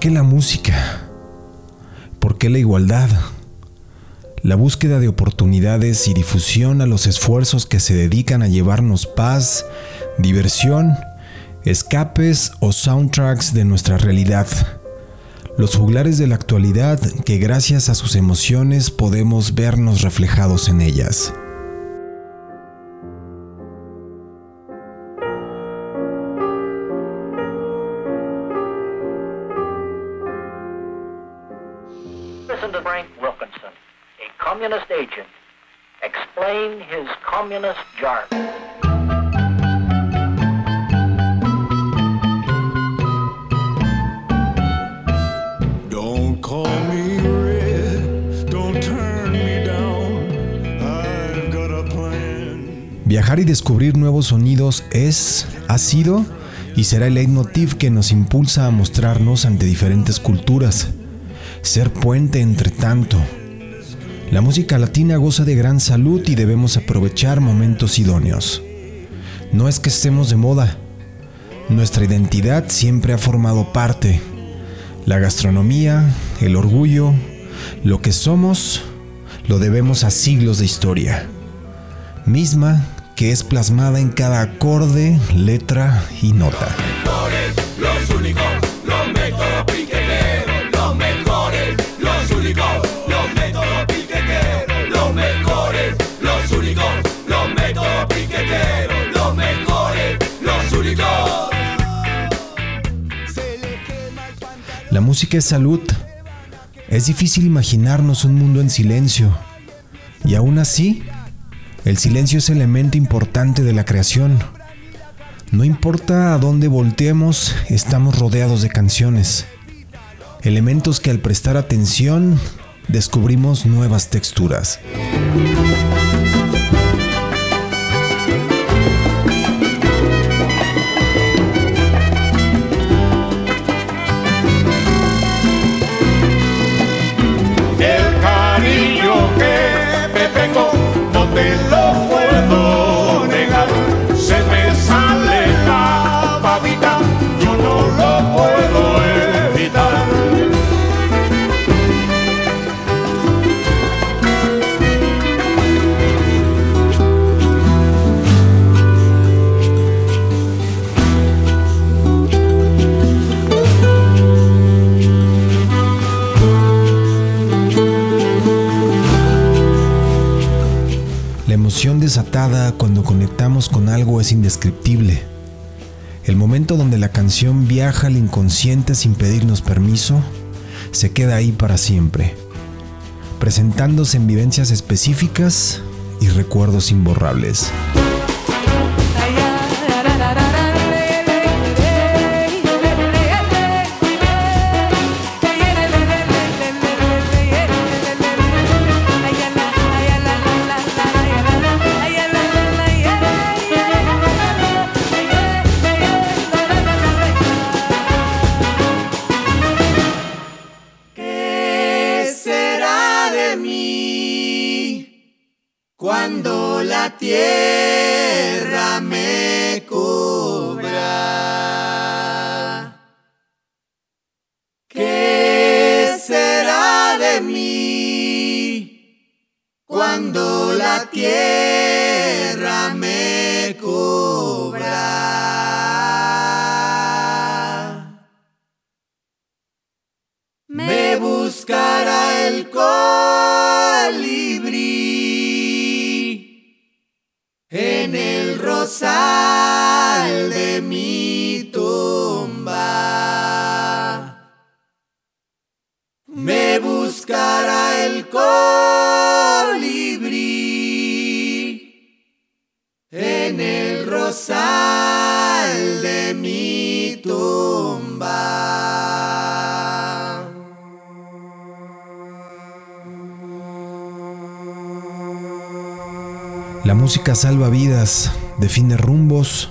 qué la música? ¿Por qué la igualdad? La búsqueda de oportunidades y difusión a los esfuerzos que se dedican a llevarnos paz, diversión, escapes o soundtracks de nuestra realidad. Los juglares de la actualidad que gracias a sus emociones podemos vernos reflejados en ellas. Wilkinson, a communist agent, explain his communist jargon. Don't call me red, don't turn me down. I've got a plan. Viajar y descubrir nuevos sonidos es, ha sido y será el leitmotiv que nos impulsa a mostrarnos ante diferentes culturas, ser puente entre tanto. La música latina goza de gran salud y debemos aprovechar momentos idóneos. No es que estemos de moda, nuestra identidad siempre ha formado parte. La gastronomía, el orgullo, lo que somos, lo debemos a siglos de historia, misma que es plasmada en cada acorde, letra y nota. La música es salud. Es difícil imaginarnos un mundo en silencio. Y aún así, el silencio es elemento importante de la creación. No importa a dónde volteemos, estamos rodeados de canciones. Elementos que al prestar atención descubrimos nuevas texturas. Cuando conectamos con algo es indescriptible. El momento donde la canción viaja al inconsciente sin pedirnos permiso, se queda ahí para siempre, presentándose en vivencias específicas y recuerdos imborrables. Cuando la tierra me cubra? ¿Qué será de mí cuando la tierra me cubra? Me buscará el rosal de mi tumba. Me buscará el colibrí en el rosal de mi tumba. La música salva vidas, define rumbos,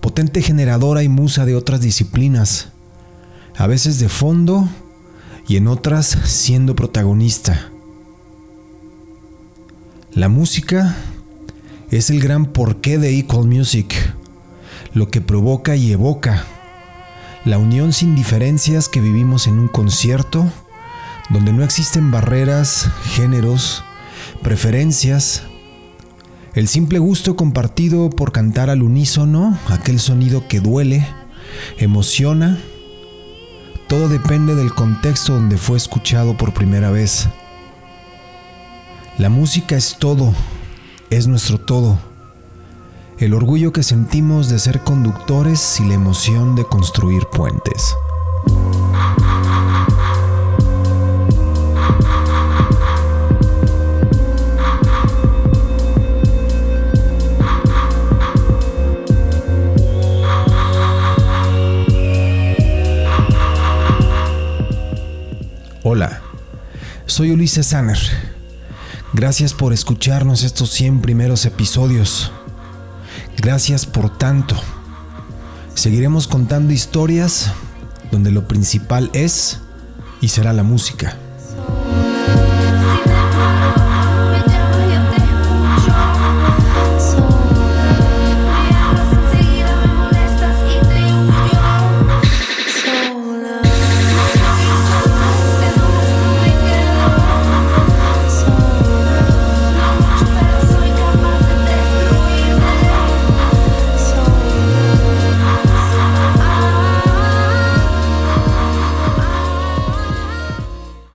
potente generadora y musa de otras disciplinas, a veces de fondo y en otras siendo protagonista. La música es el gran porqué de Equal Music, lo que provoca y evoca, La unión sin diferencias que vivimos en un concierto, donde no existen barreras, géneros, preferencias, el simple gusto compartido por cantar al unísono, aquel sonido que duele, emociona, todo depende del contexto donde fue escuchado por primera vez. La música es todo, es nuestro todo. El orgullo que sentimos de ser conductores y la emoción de construir puentes. Hola, soy Ulises Sanner. Gracias por escucharnos estos 100 primeros episodios. Gracias por tanto. Seguiremos contando historias donde lo principal es y será la música.